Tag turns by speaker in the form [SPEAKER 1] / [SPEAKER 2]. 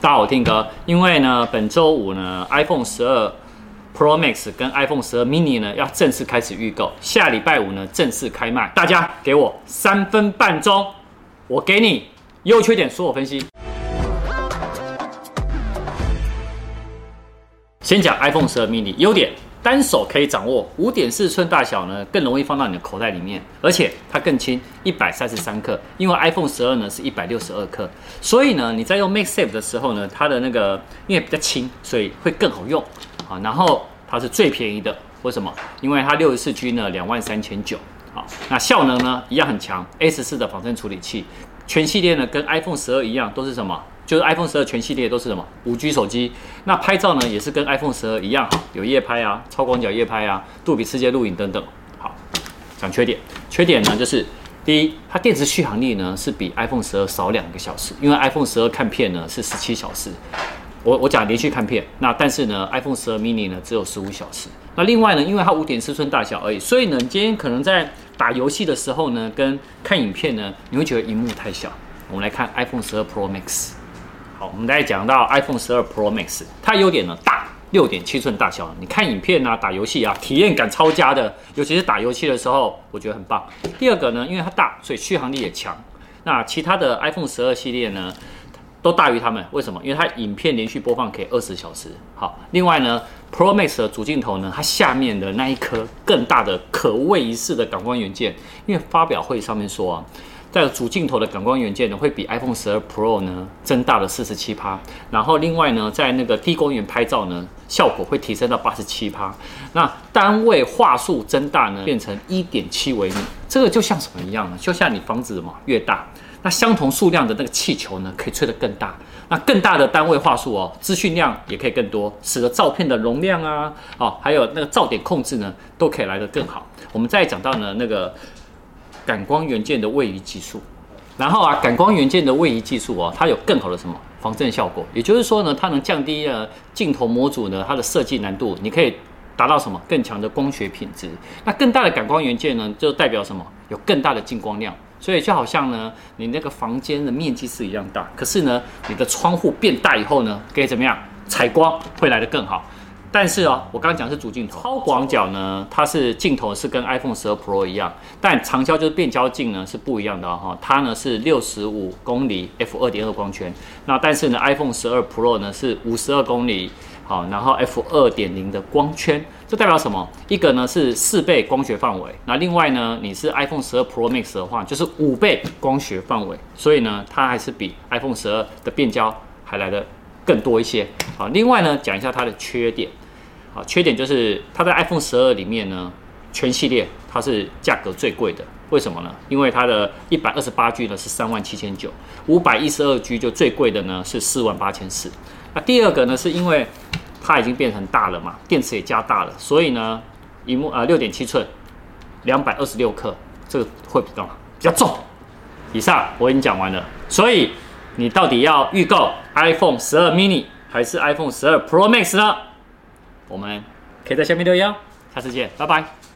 [SPEAKER 1] 大家好，我 Tim 哥。因为呢，本周五呢，iPhone 十二 Pro Max 跟 iPhone 十二 mini 呢要正式开始预购，下礼拜五呢正式开卖。大家给我三分半钟，我给你优缺点，说我分析。先讲 iPhone 十二 mini 优点。单手可以掌握五点四寸大小呢，更容易放到你的口袋里面，而且它更轻，一百三十三克。因为 iPhone 十二呢是一百六十二克，所以呢你在用 Make Safe 的时候呢，它的那个因为比较轻，所以会更好用啊。然后它是最便宜的，为什么？因为它六十四 G 呢两万三千九，啊，那效能呢一样很强，A 十四的仿生处理器，全系列呢跟 iPhone 十二一样，都是什么？就是 iPhone 十二全系列都是什么五 G 手机，那拍照呢也是跟 iPhone 十二一样，有夜拍啊、超广角夜拍啊、杜比世界录影等等。好，讲缺点，缺点呢就是第一，它电池续航力呢是比 iPhone 十二少两个小时，因为 iPhone 十二看片呢是十七小时，我我讲连续看片，那但是呢 iPhone 十二 mini 呢只有十五小时。那另外呢，因为它五点四寸大小而已，所以呢你今天可能在打游戏的时候呢，跟看影片呢，你会觉得荧幕太小。我们来看 iPhone 十二 Pro Max。好，我们再讲到 iPhone 十二 Pro Max，它优点呢大，六点七寸大小，你看影片啊、打游戏啊，体验感超佳的，尤其是打游戏的时候，我觉得很棒。第二个呢，因为它大，所以续航力也强。那其他的 iPhone 十二系列呢，都大于它们，为什么？因为它影片连续播放可以二十小时。好，另外呢，Pro Max 的主镜头呢，它下面的那一颗更大的可畏一试的感光元件，因为发表会上面说啊。在主镜头的感光元件呢，会比 iPhone 十二 Pro 呢增大了四十七趴。然后另外呢，在那个低光源拍照呢，效果会提升到八十七趴。那单位画素增大呢，变成一点七微米。这个就像什么一样呢？就像你房子嘛越大，那相同数量的那个气球呢，可以吹得更大。那更大的单位画素哦，资讯量也可以更多，使得照片的容量啊，哦，还有那个噪点控制呢，都可以来得更好。我们再讲到呢那个。感光元件的位移技术，然后啊，感光元件的位移技术哦，它有更好的什么防震效果，也就是说呢，它能降低了镜头模组呢它的设计难度，你可以达到什么更强的光学品质。那更大的感光元件呢，就代表什么？有更大的进光量。所以就好像呢，你那个房间的面积是一样大，可是呢，你的窗户变大以后呢，可以怎么样？采光会来得更好。但是哦，我刚刚讲是主镜头，超广角呢，它是镜头是跟 iPhone 十二 Pro 一样，但长焦就是变焦镜呢是不一样的哈、哦，它呢是六十五公里 f 二点二光圈，那但是呢 iPhone 十二 Pro 呢是五十二公里，好，然后 f 二点零的光圈，这代表什么？一个呢是四倍光学范围，那另外呢你是 iPhone 十二 Pro Max 的话，就是五倍光学范围，所以呢它还是比 iPhone 十二的变焦还来得更多一些。好，另外呢讲一下它的缺点。好，缺点就是它在 iPhone 十二里面呢，全系列它是价格最贵的。为什么呢？因为它的一百二十八 G 呢是三万七千九，五百一十二 G 就最贵的呢是四万八千四。那第二个呢，是因为它已经变成大了嘛，电池也加大了，所以呢，萤幕啊六点七寸，两百二十六克，这个会比较比较重。以上我已经讲完了，所以你到底要预购 iPhone 十二 mini 还是 iPhone 十二 Pro Max 呢？我们可以在下面留言哦，下次见，拜拜。